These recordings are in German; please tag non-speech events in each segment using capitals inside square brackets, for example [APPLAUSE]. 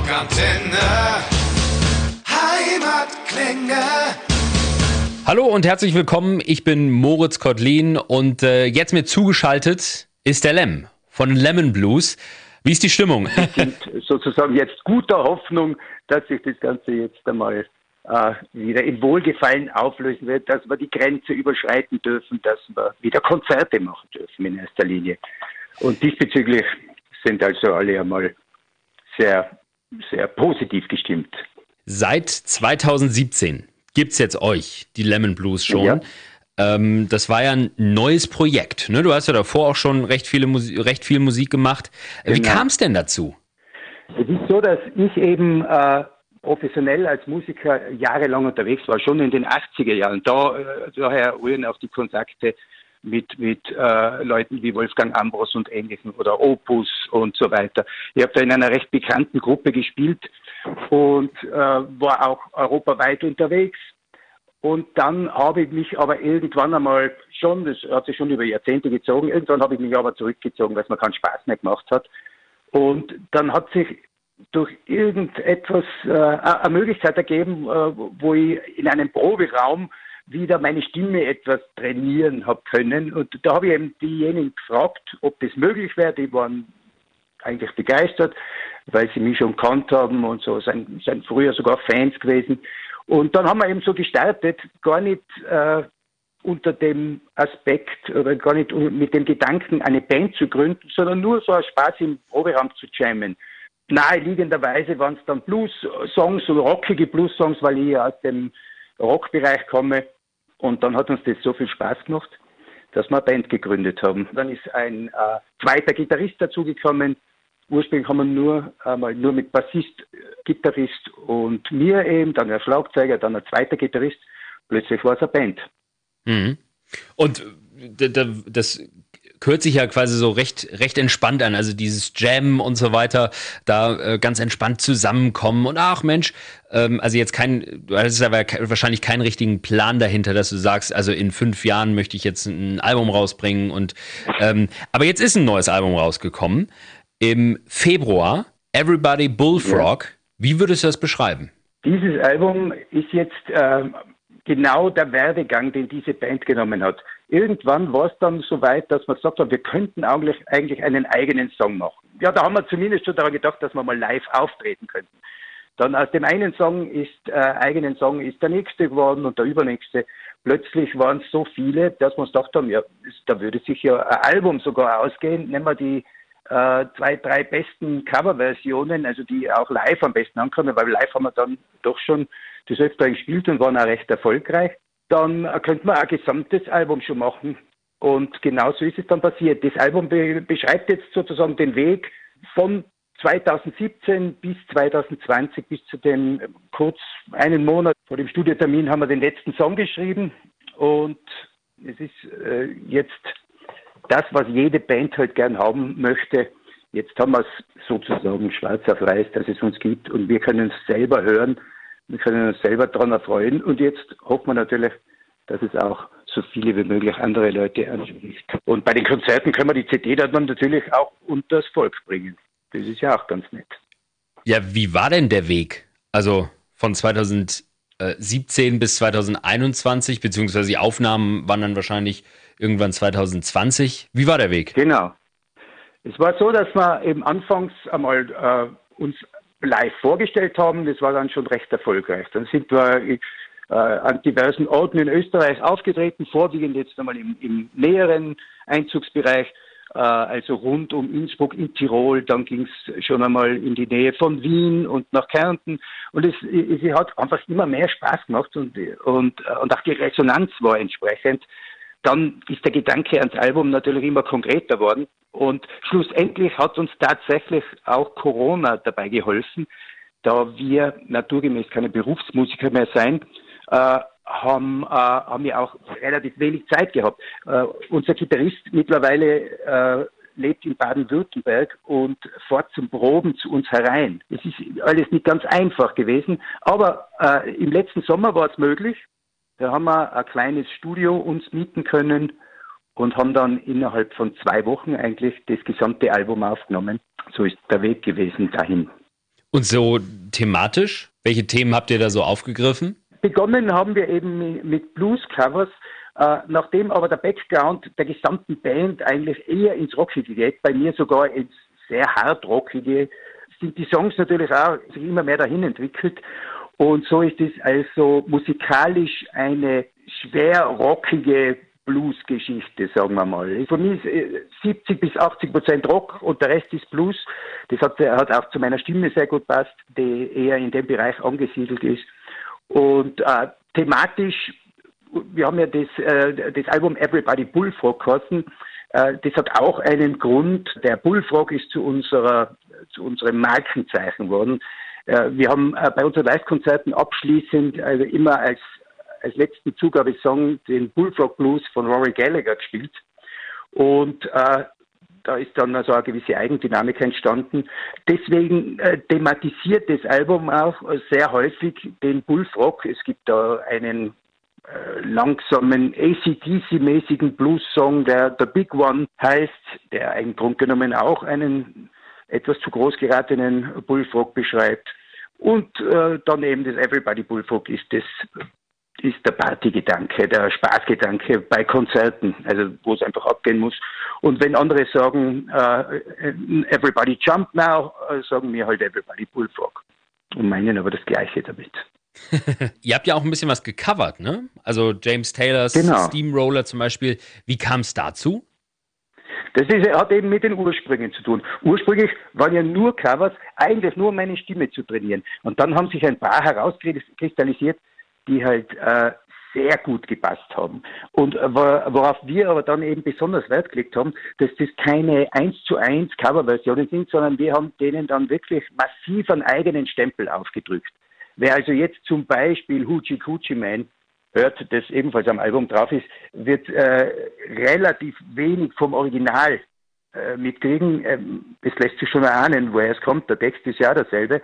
Rockantenne. Heimatklänge. Hallo und herzlich willkommen. Ich bin Moritz Kotlin und äh, jetzt mir zugeschaltet ist der Lem von Lemon Blues. Wie ist die Stimmung? Wir [LAUGHS] sind sozusagen jetzt guter Hoffnung, dass sich das Ganze jetzt einmal äh, wieder in Wohlgefallen auflösen wird, dass wir die Grenze überschreiten dürfen, dass wir wieder Konzerte machen dürfen in erster Linie. Und diesbezüglich sind also alle einmal sehr, sehr positiv gestimmt. Seit 2017 gibt es jetzt euch, die Lemon Blues schon. Ja. Ähm, das war ja ein neues Projekt. Ne? Du hast ja davor auch schon recht, viele Musik, recht viel Musik gemacht. Wie genau. kam es denn dazu? Es ist so, dass ich eben äh, professionell als Musiker jahrelang unterwegs war, schon in den 80er Jahren. Da, äh, daher rühren auch die Kontakte mit, mit äh, Leuten wie Wolfgang Ambros und Ähnlichen oder Opus und so weiter. Ich habe da in einer recht bekannten Gruppe gespielt und äh, war auch europaweit unterwegs. Und dann habe ich mich aber irgendwann einmal schon, das hat sich schon über Jahrzehnte gezogen, irgendwann habe ich mich aber zurückgezogen, weil es mir keinen Spaß mehr gemacht hat. Und dann hat sich durch irgendetwas äh, eine Möglichkeit ergeben, äh, wo ich in einem Proberaum wieder meine Stimme etwas trainieren habe können. Und da habe ich eben diejenigen gefragt, ob das möglich wäre. Die waren eigentlich begeistert, weil sie mich schon kannt haben und so, sind, sind früher sogar Fans gewesen. Und dann haben wir eben so gestartet, gar nicht äh, unter dem Aspekt oder gar nicht mit dem Gedanken, eine Band zu gründen, sondern nur so ein Spaß im Proberaum zu jammen. Naheliegenderweise waren es dann Blues-Songs oder rockige Blues-Songs, weil ich aus dem Rockbereich komme. Und dann hat uns das so viel Spaß gemacht, dass wir eine Band gegründet haben. Dann ist ein äh, zweiter Gitarrist dazugekommen. Ursprünglich haben wir nur einmal nur mit Bassist, Gitarrist und mir eben, dann ein Schlagzeuger, dann ein zweiter Gitarrist. Plötzlich war es eine Band. Mhm. Und das hört sich ja quasi so recht, recht entspannt an. Also dieses Jam und so weiter, da äh, ganz entspannt zusammenkommen und ach Mensch, ähm, also jetzt kein, du hattest aber wahrscheinlich keinen richtigen Plan dahinter, dass du sagst, also in fünf Jahren möchte ich jetzt ein Album rausbringen und ähm, aber jetzt ist ein neues Album rausgekommen. Im Februar, Everybody Bullfrog. Ja. Wie würdest du das beschreiben? Dieses Album ist jetzt äh, genau der Werdegang, den diese Band genommen hat. Irgendwann war es dann so weit, dass man gesagt hat, wir könnten eigentlich, eigentlich einen eigenen Song machen. Ja, da haben wir zumindest schon daran gedacht, dass wir mal live auftreten könnten. Dann aus dem einen Song ist, äh, eigenen Song ist der nächste geworden und der übernächste. Plötzlich waren es so viele, dass wir uns gedacht haben, ja, da würde sich ja ein Album sogar ausgehen. Nehmen wir die äh, zwei, drei besten Coverversionen, also die auch live am besten ankommen, weil live haben wir dann doch schon das öfter gespielt und waren auch recht erfolgreich. Dann könnte man ein gesamtes Album schon machen. Und genau so ist es dann passiert. Das Album be beschreibt jetzt sozusagen den Weg von 2017 bis 2020, bis zu dem kurz einen Monat vor dem Studiotermin haben wir den letzten Song geschrieben. Und es ist äh, jetzt das, was jede Band halt gern haben möchte. Jetzt haben wir es sozusagen schwarz auf weiß, dass es uns gibt und wir können es selber hören wir können uns selber daran erfreuen und jetzt hoffen wir natürlich, dass es auch so viele wie möglich andere Leute anspricht. Und bei den Konzerten können wir die CD dann natürlich auch unter das Volk bringen. Das ist ja auch ganz nett. Ja, wie war denn der Weg? Also von 2017 bis 2021, beziehungsweise die Aufnahmen waren dann wahrscheinlich irgendwann 2020. Wie war der Weg? Genau. Es war so, dass wir eben anfangs einmal äh, uns live vorgestellt haben. Das war dann schon recht erfolgreich. Dann sind wir äh, an diversen Orten in Österreich aufgetreten, vorwiegend jetzt einmal im, im näheren Einzugsbereich, äh, also rund um Innsbruck in Tirol. Dann ging es schon einmal in die Nähe von Wien und nach Kärnten. Und es, es hat einfach immer mehr Spaß gemacht und, und, und auch die Resonanz war entsprechend. Dann ist der Gedanke ans Album natürlich immer konkreter worden. Und schlussendlich hat uns tatsächlich auch Corona dabei geholfen, da wir naturgemäß keine Berufsmusiker mehr sein, äh, haben, äh, haben wir auch relativ wenig Zeit gehabt. Äh, unser Gitarrist mittlerweile äh, lebt in Baden-Württemberg und fährt zum Proben zu uns herein. Es ist alles nicht ganz einfach gewesen, aber äh, im letzten Sommer war es möglich. Da haben wir ein kleines Studio uns mieten können und haben dann innerhalb von zwei Wochen eigentlich das gesamte Album aufgenommen. So ist der Weg gewesen dahin. Und so thematisch? Welche Themen habt ihr da so aufgegriffen? Begonnen haben wir eben mit Blues-Covers, äh, nachdem aber der Background der gesamten Band eigentlich eher ins Rockige geht, bei mir sogar ins sehr hart Rockige, sind die Songs natürlich auch sich immer mehr dahin entwickelt. Und so ist es also musikalisch eine schwer rockige Blues-Geschichte, sagen wir mal. Für mich ist 70 bis 80 Prozent Rock und der Rest ist Blues. Das hat, hat auch zu meiner Stimme sehr gut passt, die eher in dem Bereich angesiedelt ist. Und äh, thematisch, wir haben ja das, äh, das Album Everybody Bullfrog geheißen. Äh, das hat auch einen Grund. Der Bullfrog ist zu unserer, zu unserem Markenzeichen geworden. Äh, wir haben äh, bei unseren Live-Konzerten abschließend also immer als, als letzten Zugabesong den Bullfrog Blues von Rory Gallagher gespielt. Und äh, da ist dann also eine gewisse Eigendynamik entstanden. Deswegen äh, thematisiert das Album auch sehr häufig den Bullfrog. Es gibt da einen äh, langsamen ACDC-mäßigen Blues-Song, der The Big One heißt, der eigentlich Grund genommen auch einen etwas zu groß geratenen Bullfrog beschreibt. Und äh, dann eben das Everybody Bullfrog ist das ist der Partygedanke, der Spaßgedanke bei Konzerten, also wo es einfach abgehen muss. Und wenn andere sagen, äh, everybody jump now, äh, sagen wir halt everybody bullfrog und meinen aber das Gleiche damit. [LAUGHS] Ihr habt ja auch ein bisschen was gecovert, ne? Also James Taylors genau. Steamroller zum Beispiel. Wie kam es dazu? Das ist, hat eben mit den Ursprüngen zu tun. Ursprünglich waren ja nur Covers, eigentlich nur um meine Stimme zu trainieren. Und dann haben sich ein paar herauskristallisiert, die halt äh, sehr gut gepasst haben. Und äh, worauf wir aber dann eben besonders Wert gelegt haben, dass das keine 1 zu 1 Coverversionen sind, sondern wir haben denen dann wirklich massiv einen eigenen Stempel aufgedrückt. Wer also jetzt zum Beispiel Hoochie Coochie Man hört, das ebenfalls am Album drauf ist, wird äh, relativ wenig vom Original äh, mitkriegen. Ähm, es lässt sich schon erahnen, woher es kommt. Der Text ist ja derselbe.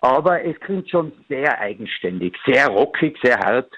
Aber es klingt schon sehr eigenständig, sehr rockig, sehr hart.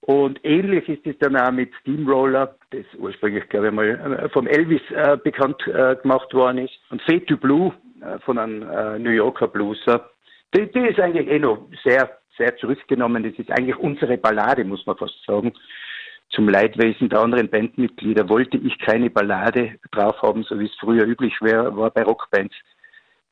Und ähnlich ist es dann auch mit Steamroller, das ursprünglich, glaube ich, mal äh, vom Elvis äh, bekannt äh, gemacht worden ist. Und Fade to Blue äh, von einem äh, New Yorker Blueser. Die, die ist eigentlich eh noch sehr, sehr zurückgenommen. Das ist eigentlich unsere Ballade, muss man fast sagen. Zum Leidwesen der anderen Bandmitglieder wollte ich keine Ballade drauf haben, so wie es früher üblich war bei Rockbands.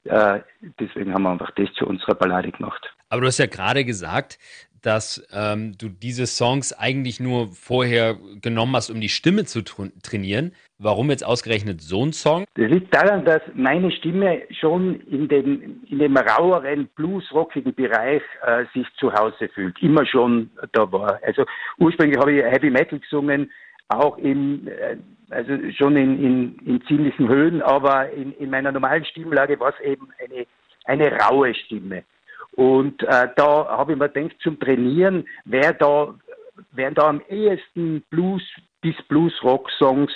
Äh, deswegen haben wir einfach das zu unserer Ballade gemacht. Aber du hast ja gerade gesagt, dass ähm, du diese Songs eigentlich nur vorher genommen hast, um die Stimme zu trainieren. Warum jetzt ausgerechnet so ein Song? Das liegt daran, dass meine Stimme schon in dem, in dem raueren, bluesrockigen Bereich äh, sich zu Hause fühlt. Immer schon da war. Also ursprünglich habe ich Heavy Metal gesungen, auch in, äh, also schon in, in, in ziemlichen Höhen, aber in, in meiner normalen Stimmlage war es eben eine, eine raue Stimme. Und äh, da habe ich mir gedacht, zum Trainieren wäre da, wären da am ehesten Blues, bis Blues-Rock-Songs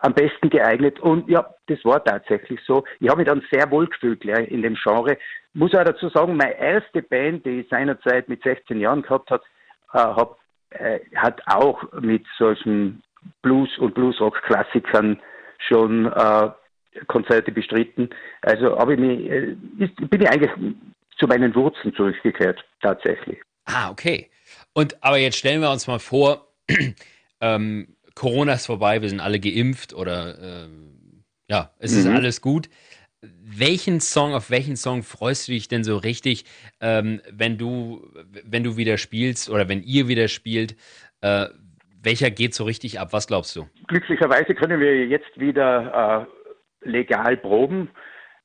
am besten geeignet. Und ja, das war tatsächlich so. Ich habe mich dann sehr wohl gefühlt gleich in dem Genre. Muss auch dazu sagen, meine erste Band, die ich seinerzeit mit 16 Jahren gehabt hat, äh, hab, äh, hat auch mit solchen Blues- und Bluesrock-Klassikern schon äh, Konzerte bestritten. Also ich mich, äh, ist, bin ich eigentlich zu meinen Wurzeln zurückgekehrt, tatsächlich. Ah, okay. Und aber jetzt stellen wir uns mal vor, [CLEARS THROAT] ähm, Corona ist vorbei, wir sind alle geimpft oder ähm, ja, es mhm. ist alles gut. Welchen Song, auf welchen Song freust du dich denn so richtig, ähm, wenn du, wenn du wieder spielst oder wenn ihr wieder spielt? Äh, welcher geht so richtig ab? Was glaubst du? Glücklicherweise können wir jetzt wieder äh, legal proben.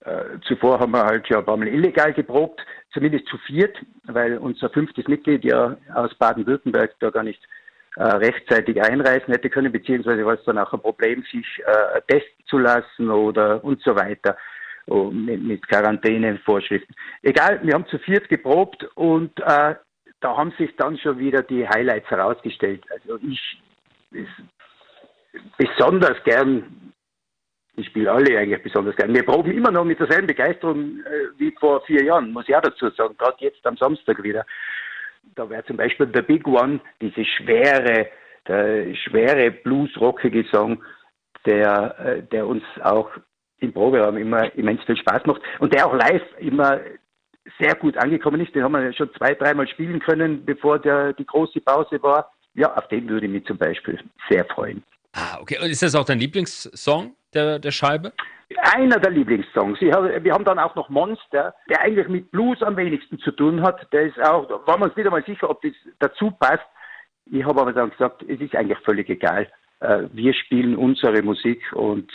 Äh, zuvor haben wir halt ja ein paar Mal illegal geprobt, zumindest zu viert, weil unser fünftes Mitglied ja aus Baden-Württemberg da gar nicht äh, rechtzeitig einreisen hätte können, beziehungsweise war es dann auch ein Problem, sich äh, testen zu lassen oder und so weiter oh, mit, mit Quarantänevorschriften. Egal, wir haben zu viert geprobt und äh, da haben sich dann schon wieder die Highlights herausgestellt. Also ich besonders gern ich spiele alle eigentlich besonders gerne. Wir proben immer noch mit derselben Begeisterung äh, wie vor vier Jahren, muss ich auch dazu sagen, gerade jetzt am Samstag wieder. Da wäre zum Beispiel The Big One, diese schwere, der schwere bluesrockige Song, der, äh, der uns auch im Proberaum immer immens viel Spaß macht und der auch live immer sehr gut angekommen ist. Den haben wir schon zwei, dreimal spielen können, bevor der, die große Pause war. Ja, auf den würde ich mich zum Beispiel sehr freuen. Ah, okay. Und ist das auch dein Lieblingssong der, der Scheibe? Einer der Lieblingssongs. Habe, wir haben dann auch noch Monster, der eigentlich mit Blues am wenigsten zu tun hat. Der ist auch, da waren wir uns nicht einmal sicher, ob das dazu passt. Ich habe aber dann gesagt, es ist eigentlich völlig egal. Äh, wir spielen unsere Musik und,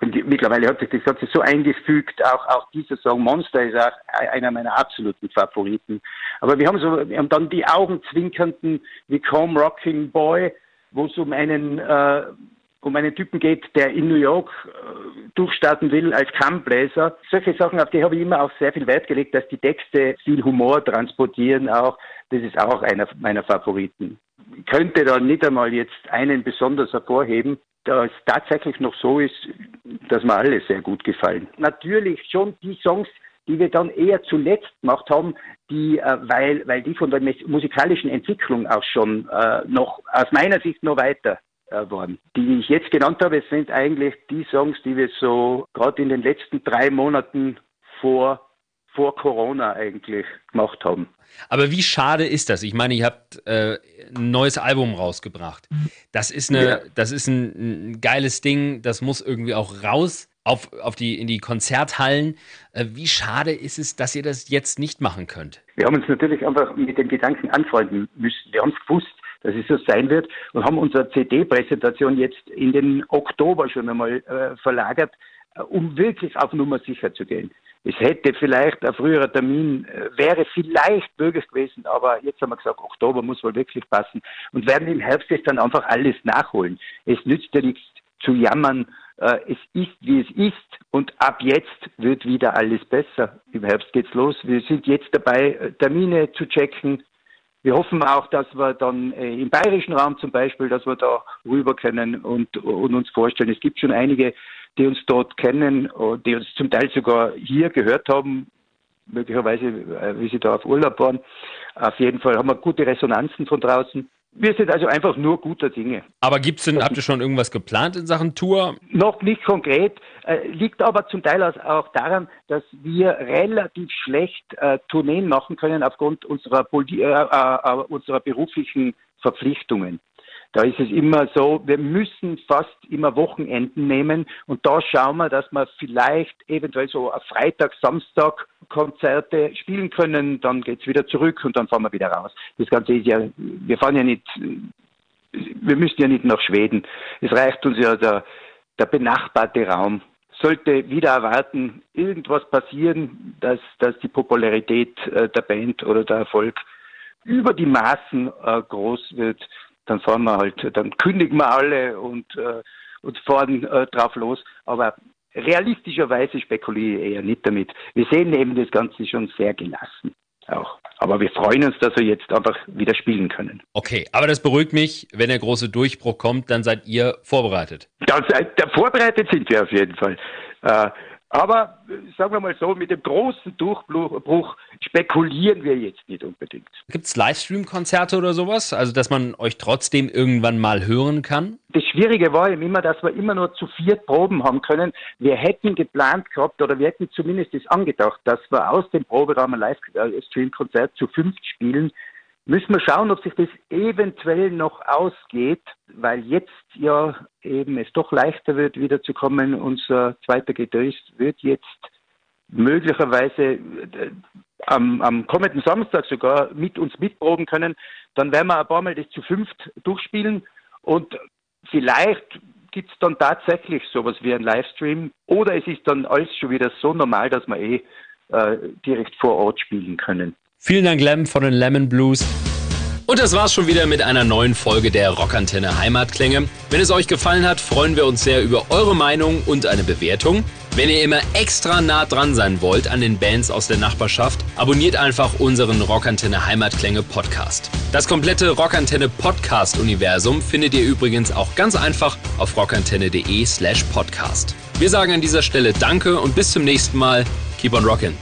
und mittlerweile hat sich das Ganze so eingefügt. Auch, auch dieser Song Monster ist auch einer meiner absoluten Favoriten. Aber wir haben so, wir haben dann die augenzwinkernden wie Come Rocking Boy, wo es um einen äh, um einen Typen geht, der in New York äh, durchstarten will als Kammbläser. Solche Sachen, auf die habe ich immer auch sehr viel Wert gelegt, dass die Texte viel Humor transportieren auch. Das ist auch einer meiner Favoriten. Könnte da nicht einmal jetzt einen besonders hervorheben, da es tatsächlich noch so ist, dass mir alle sehr gut gefallen. Natürlich schon die Songs, die wir dann eher zuletzt gemacht haben, die, äh, weil, weil die von der musikalischen Entwicklung auch schon äh, noch aus meiner Sicht noch weiter äh, waren. Die ich jetzt genannt habe, sind eigentlich die Songs, die wir so gerade in den letzten drei Monaten vor vor Corona eigentlich gemacht haben. Aber wie schade ist das? Ich meine, ihr habt äh, ein neues Album rausgebracht. Das ist, eine, ja. das ist ein, ein, geiles Ding, das muss irgendwie auch raus auf, auf die, in die Konzerthallen. Äh, wie schade ist es, dass ihr das jetzt nicht machen könnt? Wir haben uns natürlich einfach mit dem Gedanken anfreunden müssen. Wir haben es gewusst, dass es so sein wird und haben unsere CD-Präsentation jetzt in den Oktober schon einmal äh, verlagert, um wirklich auf Nummer sicher zu gehen. Es hätte vielleicht ein früherer Termin, äh, wäre vielleicht möglich gewesen, aber jetzt haben wir gesagt, Oktober muss wohl wirklich passen und werden im Herbst jetzt dann einfach alles nachholen. Es nützt ja nichts zu jammern, äh, es ist, wie es ist und ab jetzt wird wieder alles besser. Im Herbst geht's los. Wir sind jetzt dabei, Termine zu checken, wir hoffen auch, dass wir dann äh, im bayerischen Raum zum Beispiel, dass wir da rüber können und, und uns vorstellen. Es gibt schon einige, die uns dort kennen, äh, die uns zum Teil sogar hier gehört haben, möglicherweise, äh, wie sie da auf Urlaub waren. Auf jeden Fall haben wir gute Resonanzen von draußen. Wir sind also einfach nur guter Dinge. Aber gibt's denn, habt ihr schon irgendwas geplant in Sachen Tour? Noch nicht konkret, äh, liegt aber zum Teil auch daran, dass wir relativ schlecht äh, Tourneen machen können aufgrund unserer, äh, unserer beruflichen Verpflichtungen. Da ist es immer so, wir müssen fast immer Wochenenden nehmen und da schauen wir, dass wir vielleicht eventuell so auf Freitag, Samstag Konzerte spielen können, dann geht's wieder zurück und dann fahren wir wieder raus. Das Ganze ist ja, wir fahren ja nicht, wir müssen ja nicht nach Schweden. Es reicht uns ja der, der benachbarte Raum. Sollte wieder erwarten, irgendwas passieren, dass, dass die Popularität äh, der Band oder der Erfolg über die Maßen äh, groß wird, dann fahren wir halt, dann kündigen wir alle und, äh, und fahren äh, drauf los. Aber realistischerweise spekuliere ich eher nicht damit. Wir sehen eben das Ganze schon sehr gelassen auch. Aber wir freuen uns, dass wir jetzt einfach wieder spielen können. Okay, aber das beruhigt mich. Wenn der große Durchbruch kommt, dann seid ihr vorbereitet. Das, äh, vorbereitet sind wir auf jeden Fall. Äh, aber sagen wir mal so, mit dem großen Durchbruch spekulieren wir jetzt nicht unbedingt. Gibt es Livestream-Konzerte oder sowas? Also, dass man euch trotzdem irgendwann mal hören kann? Das Schwierige war eben immer, dass wir immer nur zu viert Proben haben können. Wir hätten geplant gehabt oder wir hätten zumindest das angedacht, dass wir aus dem Proberaum ein Livestream-Konzert zu fünft spielen. Müssen wir schauen, ob sich das eventuell noch ausgeht, weil jetzt ja eben es doch leichter wird, wiederzukommen. Unser zweiter Gitarrist wird jetzt möglicherweise äh, am, am kommenden Samstag sogar mit uns mitproben können. Dann werden wir ein paar Mal das zu fünft durchspielen und vielleicht gibt es dann tatsächlich sowas wie ein Livestream oder es ist dann alles schon wieder so normal, dass wir eh äh, direkt vor Ort spielen können. Vielen Dank, Lem von den Lemon Blues. Und das war's schon wieder mit einer neuen Folge der Rockantenne Heimatklänge. Wenn es euch gefallen hat, freuen wir uns sehr über eure Meinung und eine Bewertung. Wenn ihr immer extra nah dran sein wollt an den Bands aus der Nachbarschaft, abonniert einfach unseren Rockantenne Heimatklänge Podcast. Das komplette Rockantenne Podcast Universum findet ihr übrigens auch ganz einfach auf rockantenne.de slash podcast. Wir sagen an dieser Stelle Danke und bis zum nächsten Mal. Keep on rockin'.